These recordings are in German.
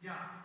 Ja,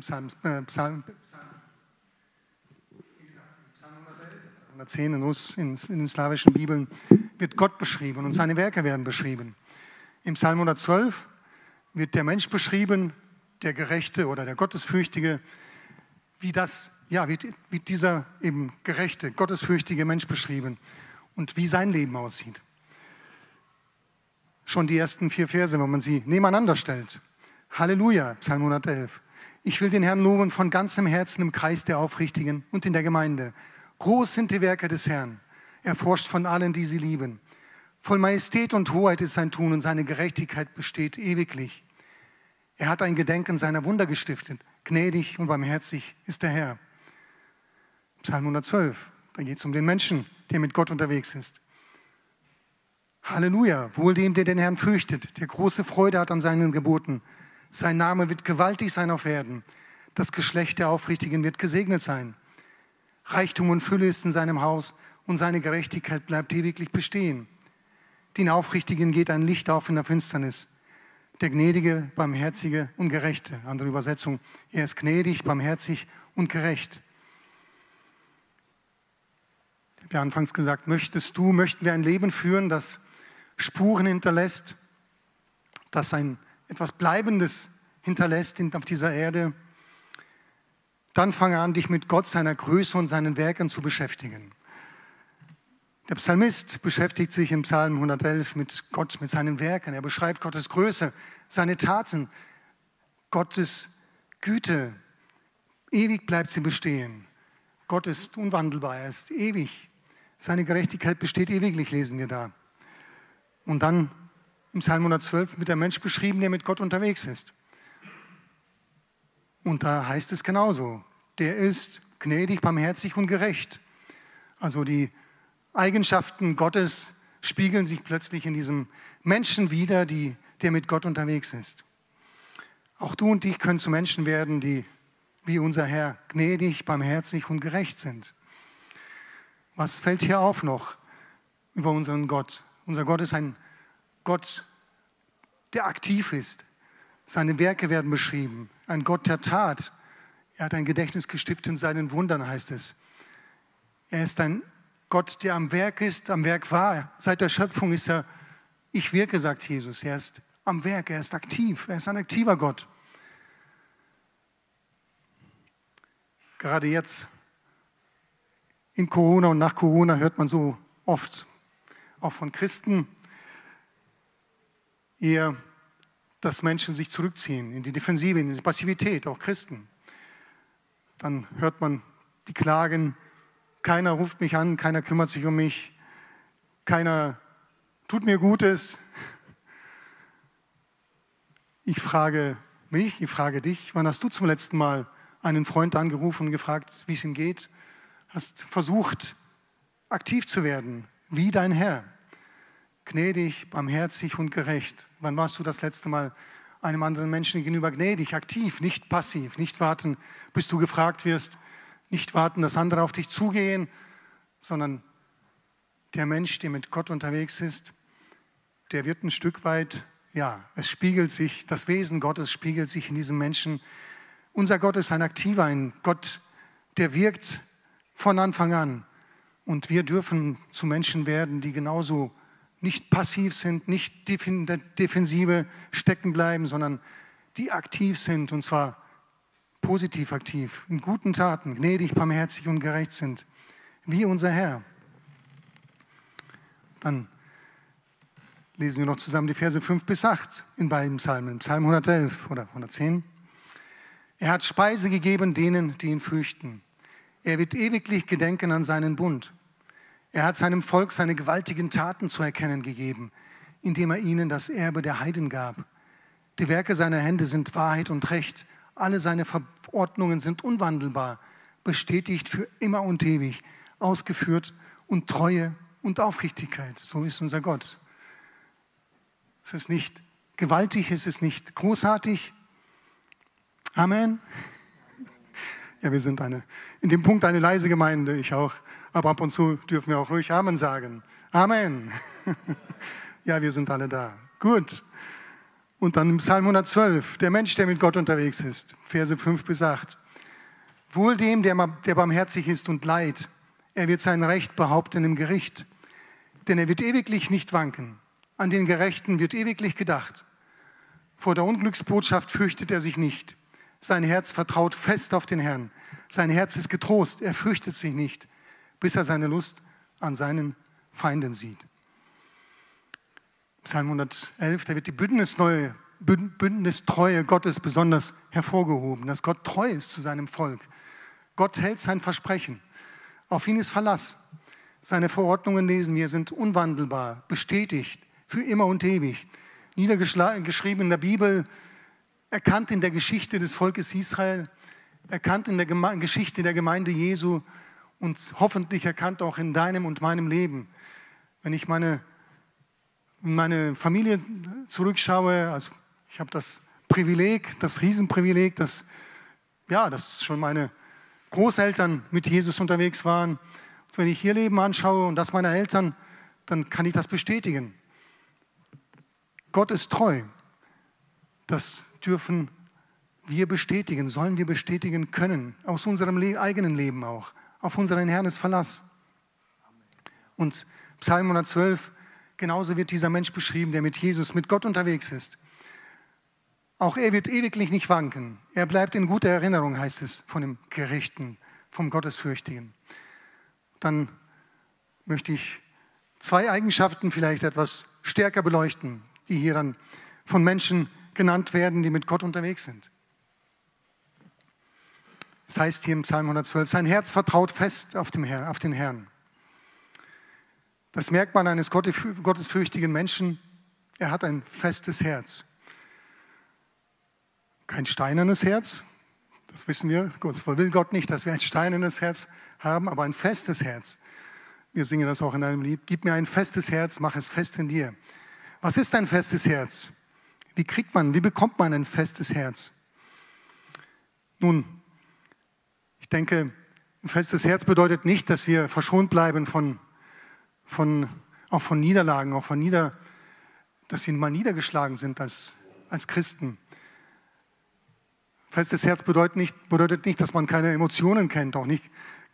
diesem Psalm. Äh, Psalm, Psalm. Wie gesagt, Psalm 111, 110 in, in den slawischen Bibeln wird Gott beschrieben und seine Werke werden beschrieben. Im Psalm 112 wird der Mensch beschrieben, der Gerechte oder der Gottesfürchtige, wie das, ja, wie, wie dieser eben gerechte, gottesfürchtige Mensch beschrieben und wie sein Leben aussieht. Schon die ersten vier Verse, wenn man sie nebeneinander stellt. Halleluja, Psalm 111. Ich will den Herrn loben von ganzem Herzen im Kreis der Aufrichtigen und in der Gemeinde. Groß sind die Werke des Herrn. Er forscht von allen, die sie lieben. Voll Majestät und Hoheit ist sein Tun und seine Gerechtigkeit besteht ewiglich. Er hat ein Gedenken seiner Wunder gestiftet. Gnädig und barmherzig ist der Herr. Psalm 112, da geht es um den Menschen, der mit Gott unterwegs ist. Halleluja, wohl dem, der den Herrn fürchtet, der große Freude hat an seinen Geboten. Sein Name wird gewaltig sein auf Erden. Das Geschlecht der Aufrichtigen wird gesegnet sein. Reichtum und Fülle ist in seinem Haus und seine Gerechtigkeit bleibt ewiglich bestehen. Den Aufrichtigen geht ein Licht auf in der Finsternis der Gnädige, Barmherzige und Gerechte. Andere Übersetzung, er ist gnädig, barmherzig und gerecht. Ich habe ja anfangs gesagt, möchtest du, möchten wir ein Leben führen, das Spuren hinterlässt, das ein etwas Bleibendes hinterlässt auf dieser Erde, dann fange an, dich mit Gott, seiner Größe und seinen Werken zu beschäftigen. Der Psalmist beschäftigt sich im Psalm 111 mit Gott, mit seinen Werken. Er beschreibt Gottes Größe, seine Taten, Gottes Güte. Ewig bleibt sie bestehen. Gott ist unwandelbar, er ist ewig. Seine Gerechtigkeit besteht ewiglich, lesen wir da. Und dann im Psalm 112 wird der Mensch beschrieben, der mit Gott unterwegs ist. Und da heißt es genauso, der ist gnädig, barmherzig und gerecht. Also die Eigenschaften Gottes spiegeln sich plötzlich in diesem Menschen wieder, die, der mit Gott unterwegs ist. Auch du und ich können zu Menschen werden, die wie unser Herr gnädig, barmherzig und gerecht sind. Was fällt hier auf noch über unseren Gott? Unser Gott ist ein Gott, der aktiv ist. Seine Werke werden beschrieben. Ein Gott der Tat. Er hat ein Gedächtnis gestiftet in seinen Wundern, heißt es. Er ist ein Gott, der am Werk ist, am Werk war. Seit der Schöpfung ist er, ich wirke, sagt Jesus. Er ist am Werk, er ist aktiv, er ist ein aktiver Gott. Gerade jetzt in Corona und nach Corona hört man so oft, auch von Christen, eher, dass Menschen sich zurückziehen in die Defensive, in die Passivität, auch Christen. Dann hört man die Klagen, keiner ruft mich an, keiner kümmert sich um mich, keiner tut mir Gutes. Ich frage mich, ich frage dich, wann hast du zum letzten Mal einen Freund angerufen und gefragt, wie es ihm geht? Hast versucht, aktiv zu werden, wie dein Herr, gnädig, barmherzig und gerecht. Wann warst du das letzte Mal einem anderen Menschen gegenüber gnädig, aktiv, nicht passiv, nicht warten, bis du gefragt wirst, nicht warten, dass andere auf dich zugehen, sondern der Mensch, der mit Gott unterwegs ist, der wird ein Stück weit, ja, es spiegelt sich, das Wesen Gottes spiegelt sich in diesem Menschen. Unser Gott ist ein aktiver, ein Gott, der wirkt von Anfang an. Und wir dürfen zu Menschen werden, die genauso nicht passiv sind, nicht defensive stecken bleiben, sondern die aktiv sind, und zwar positiv aktiv, in guten Taten, gnädig, barmherzig und gerecht sind, wie unser Herr. Dann lesen wir noch zusammen die Verse 5 bis 8 in beiden Psalmen, Psalm 111 oder 110. Er hat Speise gegeben denen, die ihn fürchten. Er wird ewiglich gedenken an seinen Bund. Er hat seinem Volk seine gewaltigen Taten zu erkennen gegeben, indem er ihnen das Erbe der Heiden gab. Die Werke seiner Hände sind Wahrheit und Recht alle seine Verordnungen sind unwandelbar, bestätigt für immer und ewig, ausgeführt und Treue und Aufrichtigkeit. So ist unser Gott. Es ist nicht gewaltig, es ist nicht großartig. Amen. Ja, wir sind eine, in dem Punkt eine leise Gemeinde, ich auch. Aber ab und zu dürfen wir auch ruhig Amen sagen. Amen. ja, wir sind alle da. Gut. Und dann im Psalm 112, der Mensch, der mit Gott unterwegs ist, Verse 5 bis 8. Wohl dem, der, barmherzig ist und leid, er wird sein Recht behaupten im Gericht, denn er wird ewiglich nicht wanken. An den Gerechten wird ewiglich gedacht. Vor der Unglücksbotschaft fürchtet er sich nicht. Sein Herz vertraut fest auf den Herrn. Sein Herz ist getrost, er fürchtet sich nicht, bis er seine Lust an seinen Feinden sieht. Psalm 111, da wird die Bündnisneue, Bündnistreue Gottes besonders hervorgehoben, dass Gott treu ist zu seinem Volk. Gott hält sein Versprechen. Auf ihn ist Verlass. Seine Verordnungen lesen wir, sind unwandelbar, bestätigt, für immer und ewig. Niedergeschrieben in der Bibel, erkannt in der Geschichte des Volkes Israel, erkannt in der Geme Geschichte der Gemeinde Jesu und hoffentlich erkannt auch in deinem und meinem Leben. Wenn ich meine, meine Familie zurückschaue, also ich habe das Privileg, das Riesenprivileg, dass, ja, dass schon meine Großeltern mit Jesus unterwegs waren. Und wenn ich ihr Leben anschaue und das meiner Eltern, dann kann ich das bestätigen. Gott ist treu. Das dürfen wir bestätigen, sollen wir bestätigen können, aus unserem eigenen Leben auch. Auf unseren Herrn ist Verlass. Und Psalm 112, genauso wird dieser Mensch beschrieben, der mit Jesus, mit Gott unterwegs ist. Auch er wird ewiglich nicht wanken. Er bleibt in guter Erinnerung, heißt es von dem Gerechten, vom Gottesfürchtigen. Dann möchte ich zwei Eigenschaften vielleicht etwas stärker beleuchten, die hier dann von Menschen genannt werden, die mit Gott unterwegs sind. Es heißt hier im Psalm 112, sein Herz vertraut fest auf, dem Herr, auf den Herrn. Das merkt man eines gottesfürchtigen Menschen. Er hat ein festes Herz. Kein steinernes Herz, das wissen wir. Das will Gott nicht, dass wir ein steinernes Herz haben, aber ein festes Herz. Wir singen das auch in einem Lied. Gib mir ein festes Herz, mach es fest in dir. Was ist ein festes Herz? Wie kriegt man, wie bekommt man ein festes Herz? Nun, ich denke, ein festes Herz bedeutet nicht, dass wir verschont bleiben von, von, auch von Niederlagen, auch von Nieder, dass wir mal niedergeschlagen sind als, als Christen. Festes Herz bedeutet nicht, bedeutet nicht, dass man keine Emotionen kennt, auch nicht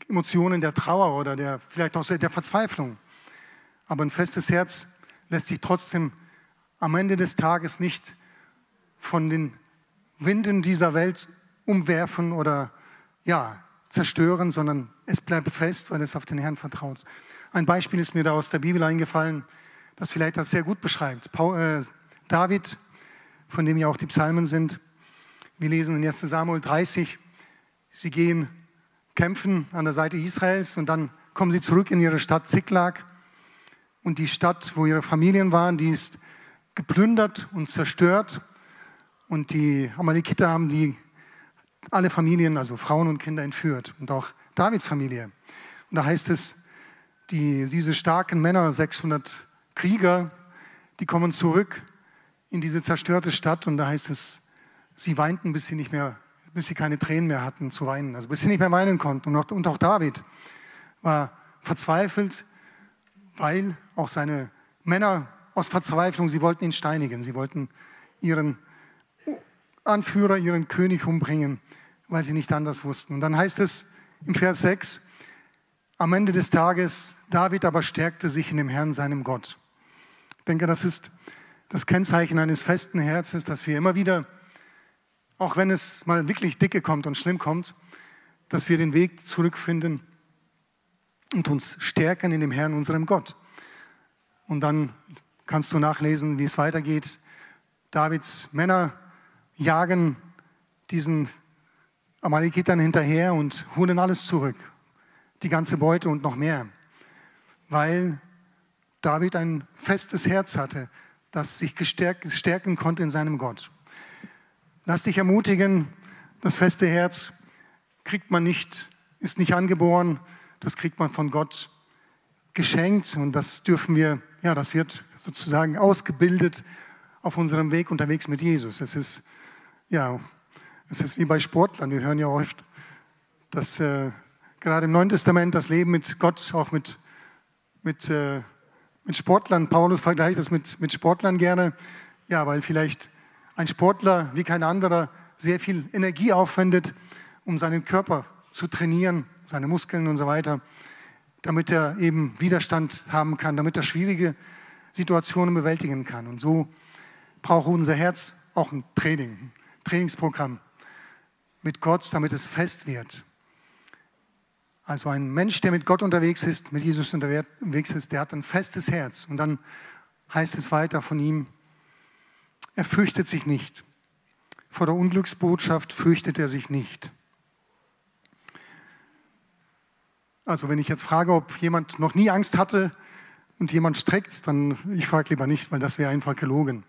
Emotionen der Trauer oder der, vielleicht auch der Verzweiflung. Aber ein festes Herz lässt sich trotzdem am Ende des Tages nicht von den Winden dieser Welt umwerfen oder ja, zerstören, sondern es bleibt fest, weil es auf den Herrn vertraut. Ein Beispiel ist mir da aus der Bibel eingefallen, das vielleicht das sehr gut beschreibt. Paul, äh, David, von dem ja auch die Psalmen sind, wir lesen in 1 Samuel 30, sie gehen kämpfen an der Seite Israels und dann kommen sie zurück in ihre Stadt Ziklag und die Stadt, wo ihre Familien waren, die ist geplündert und zerstört. Und die Amalekiter haben die, alle Familien, also Frauen und Kinder, entführt. Und auch Davids Familie. Und da heißt es, die, diese starken Männer, 600 Krieger, die kommen zurück in diese zerstörte Stadt. Und da heißt es, sie weinten, bis sie nicht mehr, bis sie keine Tränen mehr hatten zu weinen. Also bis sie nicht mehr weinen konnten. Und auch, und auch David war verzweifelt, weil auch seine Männer aus Verzweiflung, sie wollten ihn steinigen, sie wollten ihren Anführer, ihren König umbringen, weil sie nicht anders wussten. Und dann heißt es im Vers 6, am Ende des Tages, David aber stärkte sich in dem Herrn, seinem Gott. Ich denke, das ist das Kennzeichen eines festen Herzens, dass wir immer wieder, auch wenn es mal wirklich dicke kommt und schlimm kommt, dass wir den Weg zurückfinden und uns stärken in dem Herrn, unserem Gott. Und dann kannst du nachlesen, wie es weitergeht. Davids Männer jagen diesen Amalekitern hinterher und holen alles zurück. Die ganze Beute und noch mehr. Weil David ein festes Herz hatte, das sich stärken konnte in seinem Gott. Lass dich ermutigen, das feste Herz kriegt man nicht, ist nicht angeboren, das kriegt man von Gott geschenkt und das dürfen wir, ja, das wird sozusagen ausgebildet auf unserem Weg unterwegs mit Jesus. Es ist, ja, es ist wie bei Sportlern. Wir hören ja oft, dass äh, gerade im Neuen Testament das Leben mit Gott auch mit, mit, äh, mit Sportlern, Paulus vergleicht das mit, mit Sportlern gerne, ja, weil vielleicht ein Sportler wie kein anderer sehr viel Energie aufwendet, um seinen Körper zu trainieren, seine Muskeln und so weiter, damit er eben Widerstand haben kann, damit er schwierige Situationen bewältigen kann. Und so braucht unser Herz auch ein Training, ein Trainingsprogramm mit Gott, damit es fest wird. Also ein Mensch, der mit Gott unterwegs ist, mit Jesus unterwegs ist, der hat ein festes Herz. Und dann heißt es weiter von ihm, er fürchtet sich nicht. Vor der Unglücksbotschaft fürchtet er sich nicht. Also wenn ich jetzt frage, ob jemand noch nie Angst hatte und jemand streckt, dann ich frage lieber nicht, weil das wäre einfach gelogen.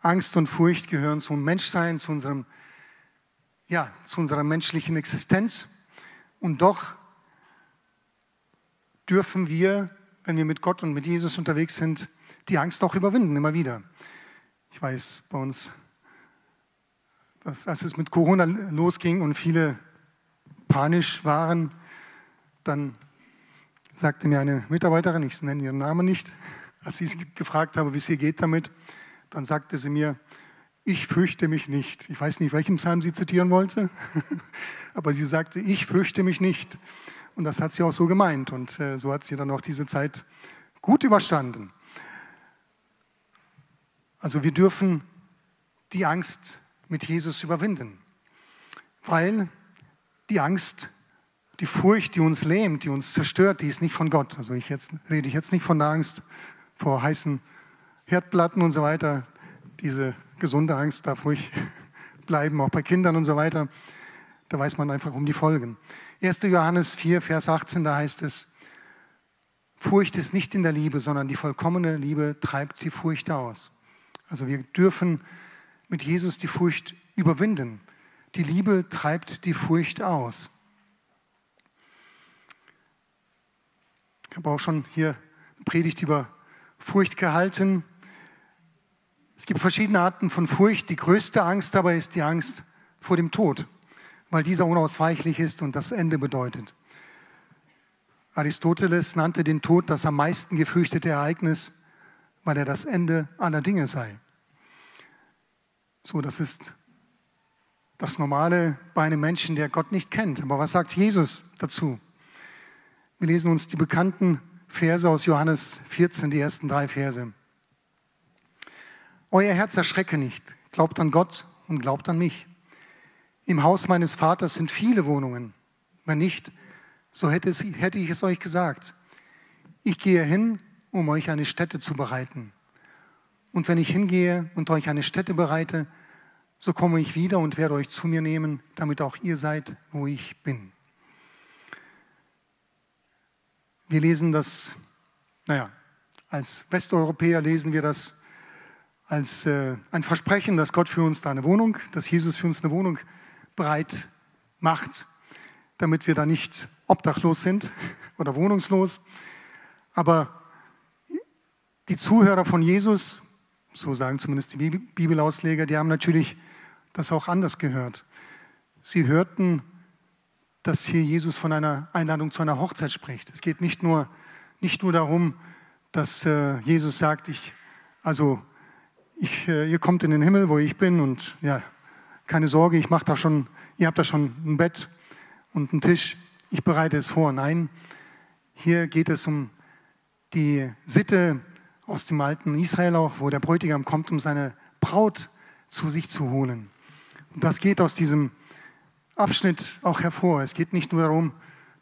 Angst und Furcht gehören zum Menschsein, zu unserem ja, zu unserer menschlichen Existenz und doch dürfen wir, wenn wir mit Gott und mit Jesus unterwegs sind, die Angst auch überwinden, immer wieder. Ich weiß, bei uns, dass, als es mit Corona losging und viele panisch waren, dann sagte mir eine Mitarbeiterin, ich nenne ihren Namen nicht, als ich sie gefragt habe, wie es ihr geht damit, dann sagte sie mir, ich fürchte mich nicht. Ich weiß nicht, welchen Psalm sie zitieren wollte, aber sie sagte, ich fürchte mich nicht. Und das hat sie auch so gemeint und äh, so hat sie dann auch diese Zeit gut überstanden. Also wir dürfen die Angst mit Jesus überwinden, weil die Angst, die Furcht, die uns lähmt, die uns zerstört, die ist nicht von Gott. Also ich jetzt, rede ich jetzt nicht von der Angst vor heißen Herdplatten und so weiter. Diese gesunde Angst darf ruhig bleiben, auch bei Kindern und so weiter. Da weiß man einfach um die Folgen. 1. Johannes 4, Vers 18, da heißt es, Furcht ist nicht in der Liebe, sondern die vollkommene Liebe treibt die Furcht aus. Also wir dürfen mit Jesus die Furcht überwinden. Die Liebe treibt die Furcht aus. Ich habe auch schon hier Predigt über Furcht gehalten. Es gibt verschiedene Arten von Furcht. Die größte Angst dabei ist die Angst vor dem Tod, weil dieser unausweichlich ist und das Ende bedeutet. Aristoteles nannte den Tod das am meisten gefürchtete Ereignis weil er das Ende aller Dinge sei. So, das ist das Normale bei einem Menschen, der Gott nicht kennt. Aber was sagt Jesus dazu? Wir lesen uns die bekannten Verse aus Johannes 14, die ersten drei Verse. Euer Herz erschrecke nicht, glaubt an Gott und glaubt an mich. Im Haus meines Vaters sind viele Wohnungen. Wenn nicht, so hätte, es, hätte ich es euch gesagt. Ich gehe hin, um euch eine Stätte zu bereiten. Und wenn ich hingehe und euch eine Stätte bereite, so komme ich wieder und werde euch zu mir nehmen, damit auch ihr seid, wo ich bin. Wir lesen das, naja, als Westeuropäer lesen wir das als äh, ein Versprechen, dass Gott für uns da eine Wohnung, dass Jesus für uns eine Wohnung bereit macht, damit wir da nicht obdachlos sind oder wohnungslos. Aber die Zuhörer von Jesus, so sagen zumindest die Bibelausleger, die haben natürlich das auch anders gehört. Sie hörten, dass hier Jesus von einer Einladung zu einer Hochzeit spricht. Es geht nicht nur, nicht nur darum, dass äh, Jesus sagt, ich, also ich, äh, ihr kommt in den Himmel, wo ich bin und ja, keine Sorge, ich mache da schon, ihr habt da schon ein Bett und einen Tisch, ich bereite es vor. Nein, hier geht es um die Sitte aus dem alten Israel auch, wo der Bräutigam kommt, um seine Braut zu sich zu holen. Und das geht aus diesem Abschnitt auch hervor. Es geht nicht nur darum,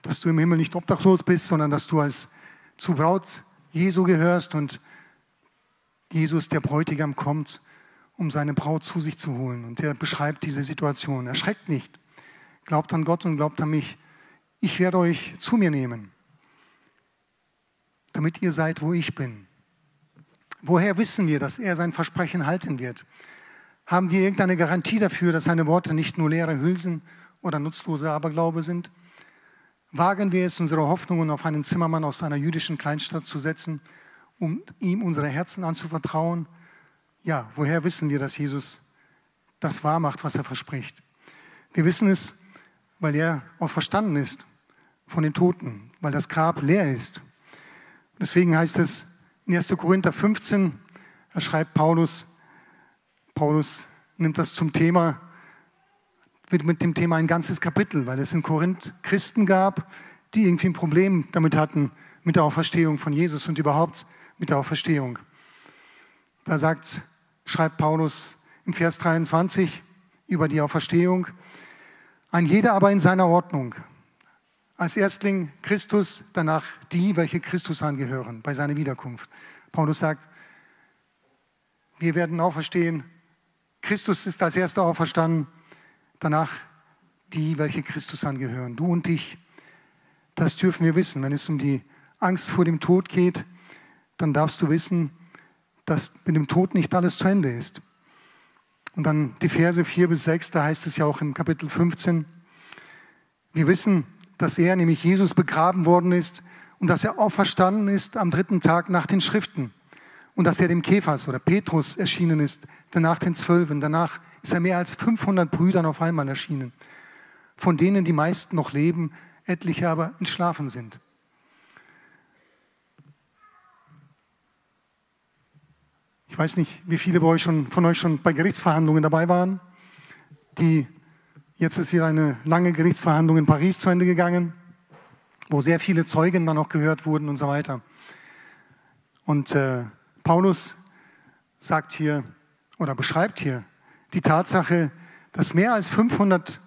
dass du im Himmel nicht obdachlos bist, sondern dass du als zu Braut Jesu gehörst und Jesus, der Bräutigam, kommt, um seine Braut zu sich zu holen. Und er beschreibt diese Situation. Erschreckt nicht. Glaubt an Gott und glaubt an mich. Ich werde euch zu mir nehmen, damit ihr seid, wo ich bin. Woher wissen wir, dass er sein Versprechen halten wird? Haben wir irgendeine Garantie dafür, dass seine Worte nicht nur leere Hülsen oder nutzlose Aberglaube sind? Wagen wir es, unsere Hoffnungen auf einen Zimmermann aus einer jüdischen Kleinstadt zu setzen, um ihm unsere Herzen anzuvertrauen? Ja, woher wissen wir, dass Jesus das wahrmacht, was er verspricht? Wir wissen es, weil er auch verstanden ist von den Toten, weil das Grab leer ist. Deswegen heißt es, In 1. Korinther 15, da schreibt Paulus, Paulus nimmt das zum Thema, wird mit dem Thema ein ganzes Kapitel, weil es in Korinth Christen gab, die irgendwie ein Problem damit hatten, mit der Auferstehung von Jesus und überhaupt mit der Auferstehung. Da sagt, schreibt Paulus im Vers 23 über die Auferstehung, ein jeder aber in seiner Ordnung. Als Erstling Christus, danach die, welche Christus angehören bei seiner Wiederkunft. Paulus sagt, wir werden auferstehen. Christus ist als erster auferstanden, danach die, welche Christus angehören. Du und ich. Das dürfen wir wissen. Wenn es um die Angst vor dem Tod geht, dann darfst du wissen, dass mit dem Tod nicht alles zu Ende ist. Und dann die Verse 4 bis 6, da heißt es ja auch im Kapitel 15, wir wissen, dass er, nämlich Jesus, begraben worden ist und dass er auferstanden ist am dritten Tag nach den Schriften und dass er dem Kephas oder Petrus erschienen ist, danach den Zwölfen, danach ist er mehr als 500 Brüdern auf einmal erschienen, von denen die meisten noch leben, etliche aber entschlafen sind. Ich weiß nicht, wie viele bei euch schon, von euch schon bei Gerichtsverhandlungen dabei waren. Die, jetzt ist wieder eine lange Gerichtsverhandlung in Paris zu Ende gegangen, wo sehr viele Zeugen dann auch gehört wurden und so weiter. Und äh, Paulus sagt hier oder beschreibt hier die Tatsache, dass mehr als 500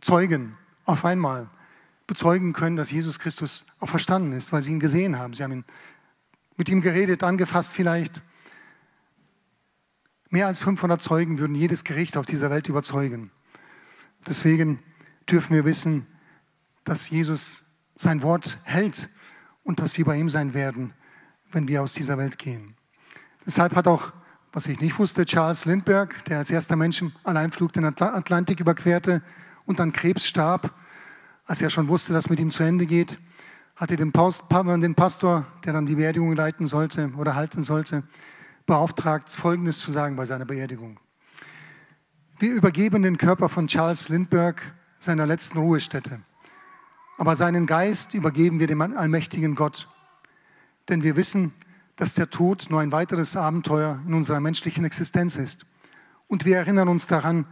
Zeugen auf einmal bezeugen können, dass Jesus Christus auch verstanden ist, weil sie ihn gesehen haben. Sie haben ihn mit ihm geredet, angefasst vielleicht. Mehr als 500 Zeugen würden jedes Gericht auf dieser Welt überzeugen. Deswegen dürfen wir wissen, dass Jesus sein Wort hält und dass wir bei ihm sein werden, wenn wir aus dieser Welt gehen. Deshalb hat auch, was ich nicht wusste, Charles Lindbergh, der als erster Mensch im Alleinflug den Atlantik überquerte und an Krebs starb, als er schon wusste, dass mit ihm zu Ende geht, hatte den Pastor, der dann die Beerdigung leiten sollte oder halten sollte, beauftragt, Folgendes zu sagen bei seiner Beerdigung. Wir übergeben den Körper von Charles Lindbergh seiner letzten Ruhestätte. Aber seinen Geist übergeben wir dem allmächtigen Gott. Denn wir wissen, dass der Tod nur ein weiteres Abenteuer in unserer menschlichen Existenz ist. Und wir erinnern uns daran,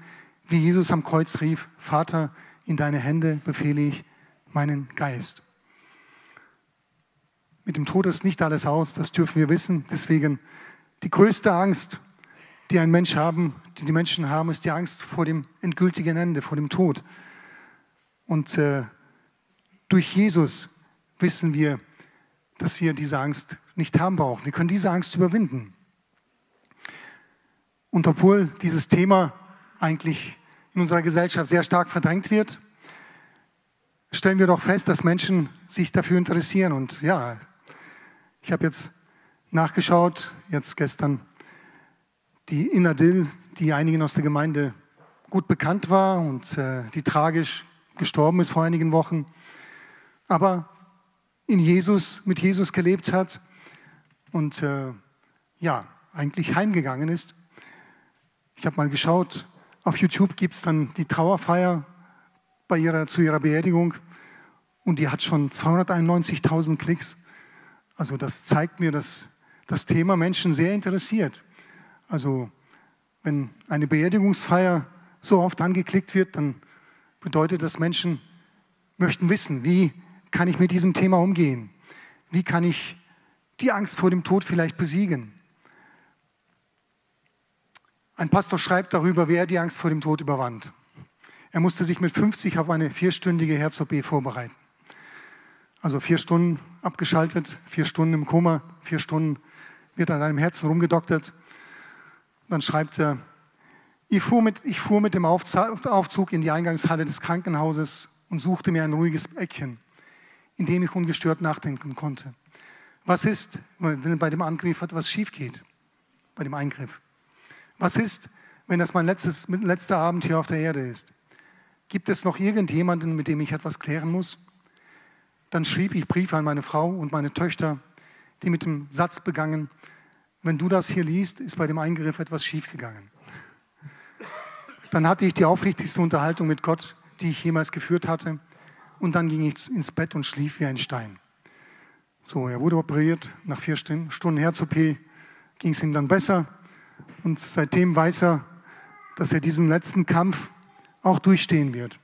wie Jesus am Kreuz rief, Vater, in deine Hände befehle ich meinen Geist. Mit dem Tod ist nicht alles aus, das dürfen wir wissen. Deswegen die größte Angst, die ein Mensch haben, die die Menschen haben, ist die Angst vor dem endgültigen Ende, vor dem Tod. Und äh, durch Jesus wissen wir, dass wir diese Angst nicht haben brauchen. Wir können diese Angst überwinden. Und obwohl dieses Thema eigentlich in unserer Gesellschaft sehr stark verdrängt wird, stellen wir doch fest, dass Menschen sich dafür interessieren. Und ja, ich habe jetzt nachgeschaut, jetzt gestern, die Inadil, die einigen aus der Gemeinde gut bekannt war und äh, die tragisch gestorben ist vor einigen Wochen, aber in Jesus, mit Jesus gelebt hat und äh, ja, eigentlich heimgegangen ist. Ich habe mal geschaut, auf YouTube gibt es dann die Trauerfeier bei ihrer, zu ihrer Beerdigung und die hat schon 291.000 Klicks. Also das zeigt mir, dass das Thema Menschen sehr interessiert. Also wenn eine Beerdigungsfeier so oft angeklickt wird, dann bedeutet das, Menschen möchten wissen, wie kann ich mit diesem Thema umgehen? Wie kann ich die Angst vor dem Tod vielleicht besiegen? Ein Pastor schreibt darüber, wie er die Angst vor dem Tod überwand. Er musste sich mit 50 auf eine vierstündige Herz-OP vorbereiten. Also vier Stunden abgeschaltet, vier Stunden im Koma, vier Stunden wird an einem Herzen rumgedoktert. Dann schreibt er, ich fuhr mit, ich fuhr mit dem Aufzug in die Eingangshalle des Krankenhauses und suchte mir ein ruhiges Eckchen, in dem ich ungestört nachdenken konnte. Was ist, wenn bei dem Angriff etwas schief geht? Bei dem Eingriff. Was ist, wenn das mein letztes, letzter Abend hier auf der Erde ist? Gibt es noch irgendjemanden, mit dem ich etwas klären muss? Dann schrieb ich Briefe an meine Frau und meine Töchter, die mit dem Satz begangen, wenn du das hier liest, ist bei dem Eingriff etwas schiefgegangen. Dann hatte ich die aufrichtigste Unterhaltung mit Gott, die ich jemals geführt hatte. Und dann ging ich ins Bett und schlief wie ein Stein. So, er wurde operiert. Nach vier Stunden Herz-OP ging es ihm dann besser. Und seitdem weiß er, dass er diesen letzten Kampf auch durchstehen wird,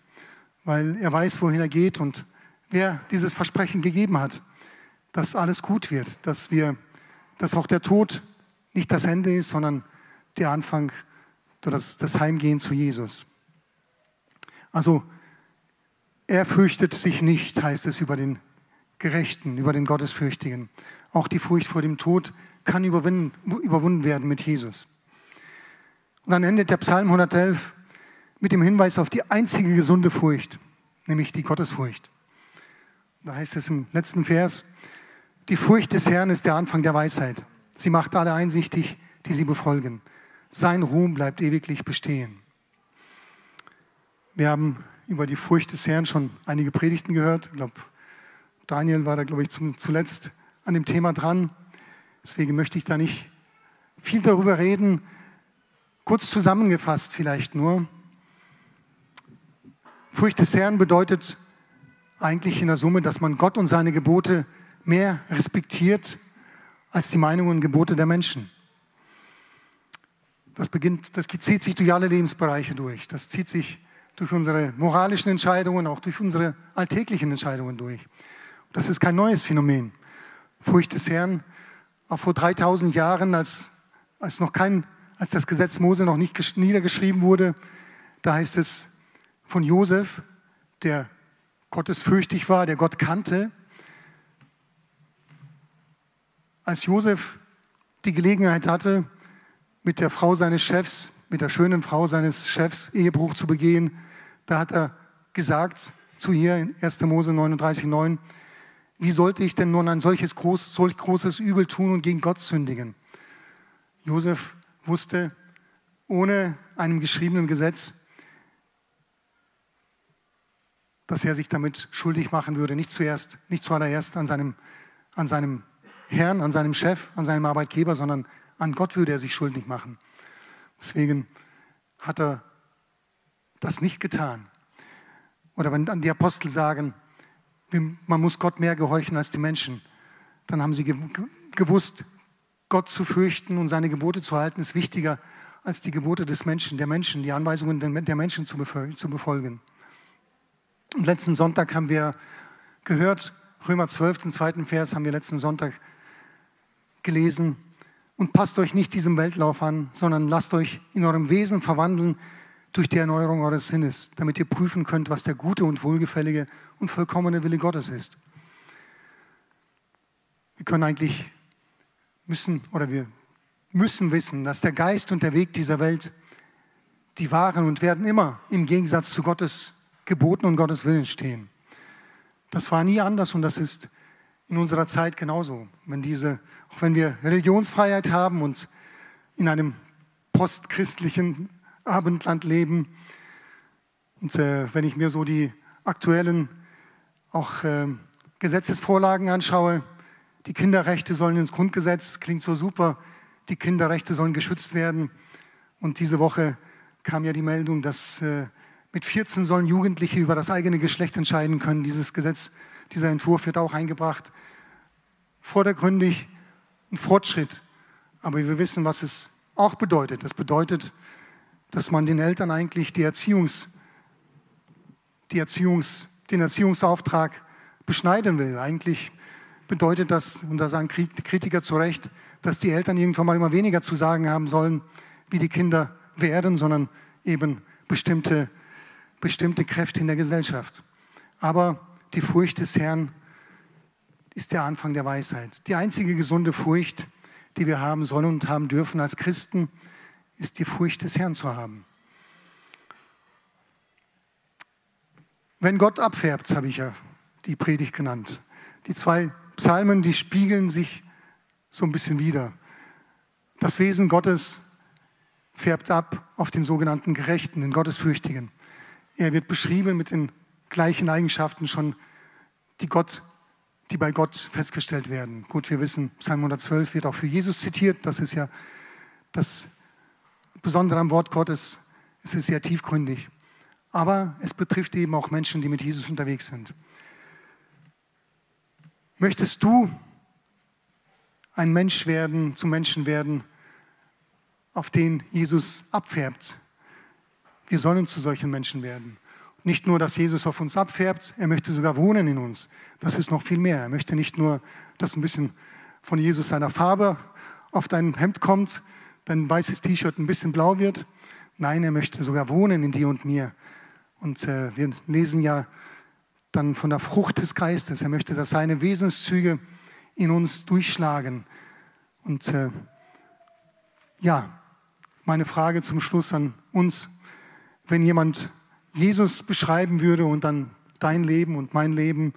weil er weiß, wohin er geht und wer dieses Versprechen gegeben hat, dass alles gut wird, dass wir, dass auch der Tod nicht das Ende ist, sondern der Anfang, das, das Heimgehen zu Jesus. Also er fürchtet sich nicht, heißt es über den Gerechten, über den Gottesfürchtigen. Auch die Furcht vor dem Tod kann überwunden werden mit Jesus. Und dann endet der Psalm 111 mit dem Hinweis auf die einzige gesunde Furcht, nämlich die Gottesfurcht. Da heißt es im letzten Vers, die Furcht des Herrn ist der Anfang der Weisheit. Sie macht alle einsichtig, die sie befolgen. Sein Ruhm bleibt ewiglich bestehen. Wir haben über die Furcht des Herrn schon einige Predigten gehört. Ich glaube, Daniel war da, glaube ich, zum, zuletzt an dem Thema dran. Deswegen möchte ich da nicht viel darüber reden. Kurz zusammengefasst vielleicht nur. Furcht des Herrn bedeutet eigentlich in der Summe, dass man Gott und seine Gebote mehr respektiert als die Meinungen und Gebote der Menschen. Das, beginnt, das zieht sich durch alle Lebensbereiche durch. Das zieht sich durch unsere moralischen Entscheidungen, auch durch unsere alltäglichen Entscheidungen durch. Das ist kein neues Phänomen. Furcht des Herrn, auch vor 3000 Jahren, als, als, noch kein, als das Gesetz Mose noch nicht niedergeschrieben wurde, da heißt es von Josef, der gottesfürchtig war, der Gott kannte, als Josef die Gelegenheit hatte, mit der Frau seines Chefs, mit der schönen Frau seines Chefs Ehebruch zu begehen, da hat er gesagt zu ihr in 1. Mose 39,9, wie sollte ich denn nun ein solches groß, solch großes Übel tun und gegen Gott sündigen? Josef wusste, ohne einem geschriebenen Gesetz, dass er sich damit schuldig machen würde, nicht zuerst, nicht zuallererst an seinem, an seinem Herrn, an seinem Chef, an seinem Arbeitgeber, sondern an Gott würde er sich schuldig machen. Deswegen hat er das nicht getan. Oder wenn dann die Apostel sagen, man muss Gott mehr gehorchen als die Menschen, dann haben sie gewusst, Gott zu fürchten und seine Gebote zu halten, ist wichtiger als die Gebote des Menschen, der Menschen, die Anweisungen der Menschen zu befolgen. Und letzten Sonntag haben wir gehört, Römer 12, den zweiten Vers haben wir letzten Sonntag gelesen. Und passt euch nicht diesem Weltlauf an, sondern lasst euch in eurem Wesen verwandeln durch die Erneuerung eures Sinnes, damit ihr prüfen könnt, was der gute und wohlgefällige und vollkommene Wille Gottes ist. Wir können eigentlich müssen oder wir müssen wissen, dass der Geist und der Weg dieser Welt, die waren und werden immer im Gegensatz zu Gottes Geboten und Gottes Willen stehen. Das war nie anders und das ist in unserer Zeit genauso. Wenn diese, auch wenn wir Religionsfreiheit haben und in einem postchristlichen Abendland leben, und äh, wenn ich mir so die aktuellen auch äh, Gesetzesvorlagen anschaue, die Kinderrechte sollen ins Grundgesetz, klingt so super, die Kinderrechte sollen geschützt werden. Und diese Woche kam ja die Meldung, dass äh, mit 14 sollen Jugendliche über das eigene Geschlecht entscheiden können. Dieses Gesetz dieser Entwurf wird auch eingebracht. Vordergründig ein Fortschritt. Aber wir wissen, was es auch bedeutet. Das bedeutet, dass man den Eltern eigentlich die Erziehungs, die Erziehungs, den Erziehungsauftrag beschneiden will. Eigentlich bedeutet das, und da sagen Kritiker zu Recht, dass die Eltern irgendwann mal immer weniger zu sagen haben sollen, wie die Kinder werden, sondern eben bestimmte, bestimmte Kräfte in der Gesellschaft. Aber die Furcht des Herrn ist der Anfang der Weisheit. Die einzige gesunde Furcht, die wir haben sollen und haben dürfen als Christen, ist die Furcht des Herrn zu haben. Wenn Gott abfärbt, habe ich ja die Predigt genannt. Die zwei Psalmen, die spiegeln sich so ein bisschen wieder. Das Wesen Gottes färbt ab auf den sogenannten Gerechten, den Gottesfürchtigen. Er wird beschrieben mit den gleichen Eigenschaften schon, die, Gott, die bei Gott festgestellt werden. Gut, wir wissen, Psalm 112 wird auch für Jesus zitiert. Das ist ja das Besondere am Wort Gottes. Es ist sehr tiefgründig. Aber es betrifft eben auch Menschen, die mit Jesus unterwegs sind. Möchtest du ein Mensch werden, zum Menschen werden, auf den Jesus abfärbt. Wir sollen zu solchen Menschen werden. Nicht nur, dass Jesus auf uns abfärbt, er möchte sogar wohnen in uns. Das ist noch viel mehr. Er möchte nicht nur, dass ein bisschen von Jesus seiner Farbe auf dein Hemd kommt, dein weißes T-Shirt ein bisschen blau wird. Nein, er möchte sogar wohnen in dir und mir. Und äh, wir lesen ja dann von der Frucht des Geistes. Er möchte, dass seine Wesenszüge in uns durchschlagen. Und äh, ja, meine Frage zum Schluss an uns, wenn jemand Jesus beschreiben würde und dann dein Leben und mein Leben,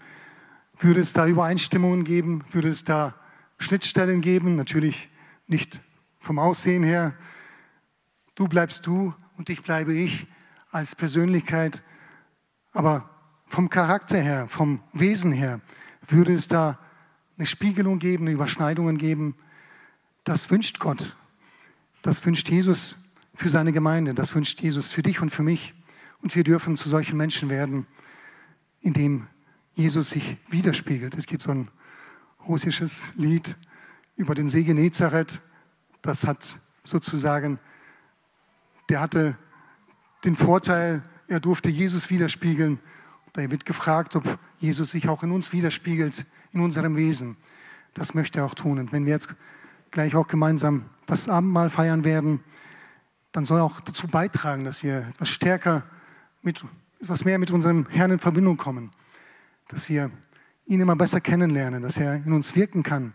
würde es da Übereinstimmungen geben? Würde es da Schnittstellen geben? Natürlich nicht vom Aussehen her. Du bleibst du und ich bleibe ich als Persönlichkeit. Aber vom Charakter her, vom Wesen her, würde es da eine Spiegelung geben, eine Überschneidungen geben. Das wünscht Gott. Das wünscht Jesus für seine Gemeinde. Das wünscht Jesus für dich und für mich. Und wir dürfen zu solchen Menschen werden, indem Jesus sich widerspiegelt. Es gibt so ein russisches Lied über den See Genezareth. Das hat sozusagen, der hatte den Vorteil, er durfte Jesus widerspiegeln. Da wird gefragt, ob Jesus sich auch in uns widerspiegelt, in unserem Wesen. Das möchte er auch tun. Und wenn wir jetzt gleich auch gemeinsam das Abendmahl feiern werden, dann soll er auch dazu beitragen, dass wir etwas stärker, mit, etwas mehr mit unserem Herrn in Verbindung kommen. Dass wir ihn immer besser kennenlernen, dass er in uns wirken kann,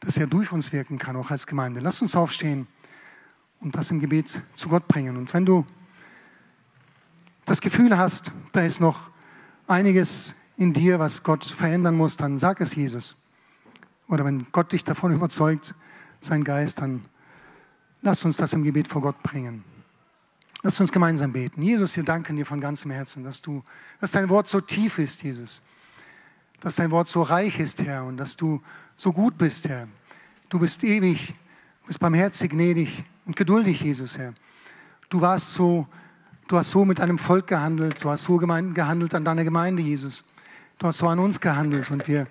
dass er durch uns wirken kann, auch als Gemeinde. Lass uns aufstehen und das im Gebet zu Gott bringen. Und wenn du das Gefühl hast, da ist noch einiges in dir, was Gott verändern muss, dann sag es Jesus. Oder wenn Gott dich davon überzeugt, sein Geist, dann lass uns das im Gebet vor Gott bringen. Lass uns gemeinsam beten. Jesus, wir danken dir von ganzem Herzen, dass du, dass dein Wort so tief ist, Jesus. Dass dein Wort so reich ist, Herr, und dass du so gut bist, Herr. Du bist ewig, du bist barmherzig, gnädig und geduldig, Jesus, Herr. Du warst so Du hast so mit einem Volk gehandelt, du hast so gehandelt an deiner Gemeinde, Jesus. Du hast so an uns gehandelt und wir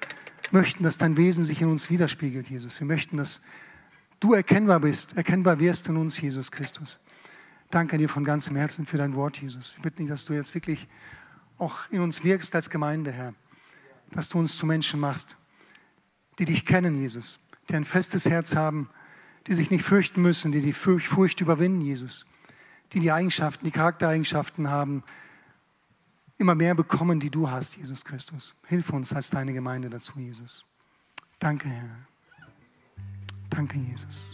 möchten, dass dein Wesen sich in uns widerspiegelt, Jesus. Wir möchten, dass du erkennbar bist, erkennbar wirst in uns, Jesus Christus. Danke dir von ganzem Herzen für dein Wort, Jesus. Wir bitten dich, dass du jetzt wirklich auch in uns wirkst als Gemeinde, Herr. Dass du uns zu Menschen machst, die dich kennen, Jesus. Die ein festes Herz haben, die sich nicht fürchten müssen, die die Furcht überwinden, Jesus die die Eigenschaften, die Charaktereigenschaften haben, immer mehr bekommen, die du hast, Jesus Christus. Hilf uns als deine Gemeinde dazu, Jesus. Danke, Herr. Danke, Jesus.